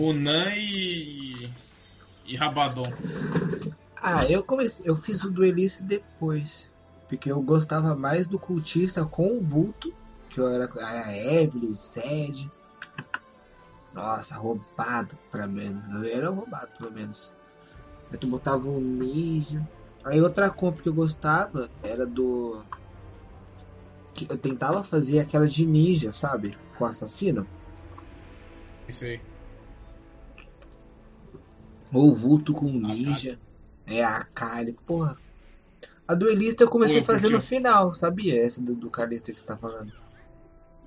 Ronan e. e Rabadon. Ah, eu comecei. Eu fiz o duelista depois. Porque eu gostava mais do cultista com o vulto. Que eu era a Evelyn, o Sed. Nossa, roubado pra menos. Eu era roubado pelo menos. Aí tu botava um ninja. Aí outra compra que eu gostava era do. Que eu tentava fazer aquela de ninja, sabe? Com assassino. Isso aí. Ou vulto com ninja. É a Kali, porra. A duelista eu comecei a fazer no final, sabia? Essa do, do Calista que você tá falando.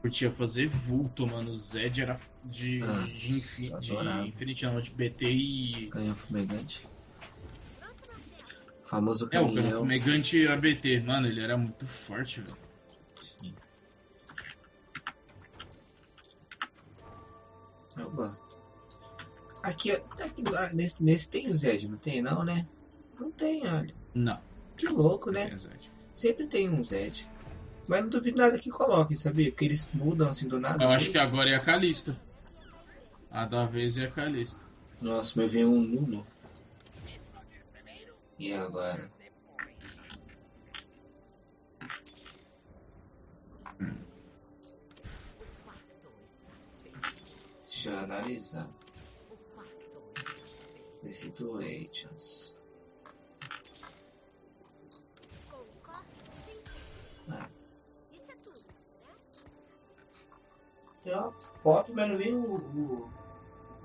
Curtia fazer vulto, mano. O Zed era de, Ah, de, infi, de Infinity, não, de BT e. Canhão fumegante. Famoso É, o canhão. Fumegante ABT. Mano, ele era muito forte, velho. Sim. Eu gosto. Aqui, ó, aqui lá, nesse, nesse tem o Zed, não tem não, né? Não tem, olha. Não. Que louco, né? tem. Sempre tem um Zed. Mas não duvido nada que coloquem, sabia? Porque eles mudam assim do nada. Eu acho que bichos. agora é a Calista. A da vez é a Calista. Nossa, mas veio um Nuno. E agora? Deixa eu analisar. The situations. Ah. Tem uma foto, mas não veio o, o,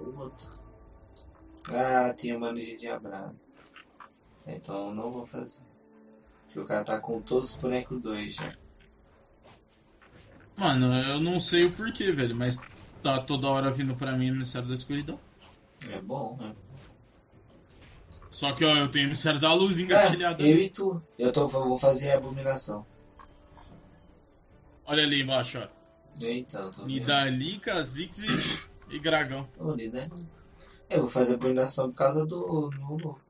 o outro. Ah, tem uma de diabrado. Então eu não vou fazer. Porque o cara tá com todos os bonecos 2 já. Mano, eu não sei o porquê, velho, mas tá toda hora vindo pra mim Ministério da Escuridão. É bom, né? Só que, ó, eu tenho Ministério da Luz engatilhado É, eu e tu. Eu tô, eu vou fazer a abominação. Olha ali embaixo, ó. Então, tô. Nidali, Kha'Zix e, e Dragão. Né? Eu vou fazer a abominação por causa do Nuno.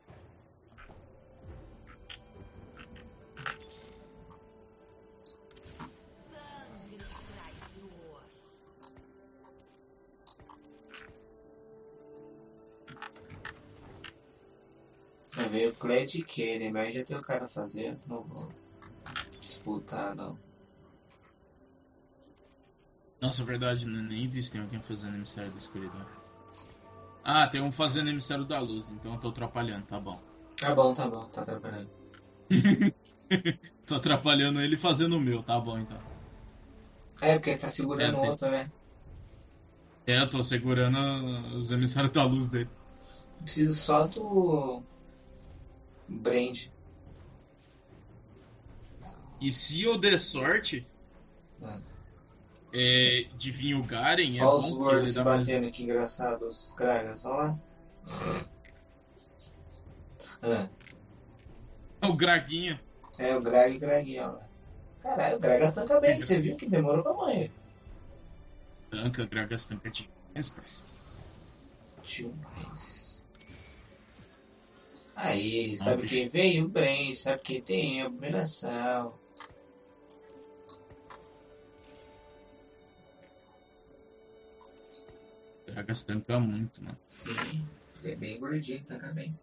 Vai ver o Cled Kenny, mas já tem o cara fazendo. Não vou disputar, não. Nossa, verdade, nem vi se tem alguém fazendo Ministério da Escuridão. Ah, tem um fazendo Ministério da Luz, então eu tô atrapalhando, tá bom. Tá bom, tá bom, tá trabalhando. tô atrapalhando ele fazendo o meu, tá bom então. É, porque tá segurando É, o outro, né? É, eu tô segurando os emissários da luz dele. Preciso só do. Brand. E se eu der sorte Ah. é, de vir o Garen, é Olha os se dá mais... batendo, que engraçado. Os Kragas, olha lá. Ah, O Graguinha. é o Grag e Graguinha, olha lá. Caralho, o Graga tanca bem. Você viu que demorou pra morrer. Tanca, Gragas tanca demais, parceiro. Demais. Aí, sabe quem veio? O Brand. Sabe quem tem? A abominação. Gragas tanca muito, mano. Sim. Ele é bem gordinho, tanca bem.